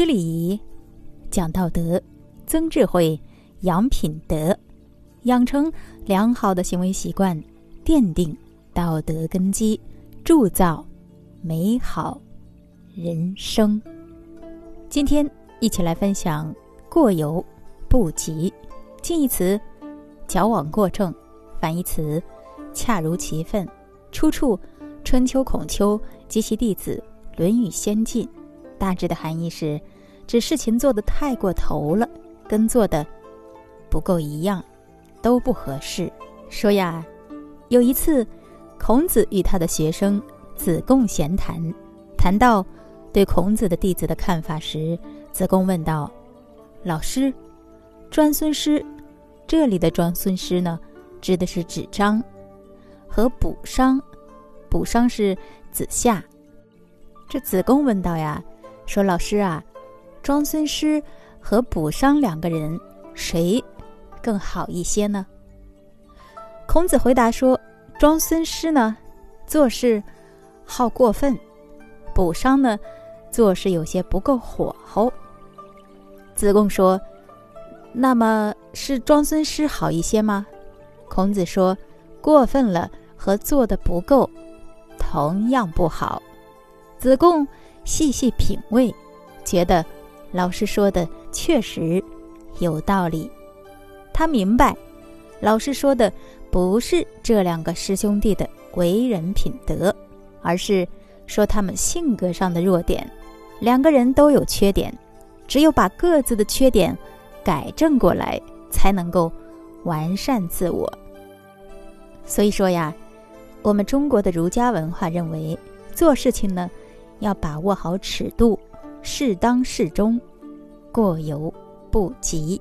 知礼仪，讲道德，增智慧，养品德，养成良好的行为习惯，奠定道德根基，铸造美好人生。今天一起来分享“过犹不及”，近义词“矫枉过正”，反义词“恰如其分”，出处《春秋孔丘及其弟子·论语先进》。大致的含义是，指事情做得太过头了，跟做的不够一样，都不合适。说呀，有一次，孔子与他的学生子贡闲谈，谈到。对孔子的弟子的看法时，子贡问道：“老师，专孙师，这里的专孙师呢，指的是子张，和卜商，卜商是子夏。”这子贡问道呀，说：“老师啊，庄孙师和卜商两个人，谁更好一些呢？”孔子回答说：“庄孙师呢，做事好过分；卜商呢。”做事有些不够火候。子贡说：“那么是庄孙师好一些吗？”孔子说：“过分了和做的不够，同样不好。”子贡细细品味，觉得老师说的确实有道理。他明白，老师说的不是这两个师兄弟的为人品德，而是说他们性格上的弱点。两个人都有缺点，只有把各自的缺点改正过来，才能够完善自我。所以说呀，我们中国的儒家文化认为，做事情呢，要把握好尺度，适当适中，过犹不及。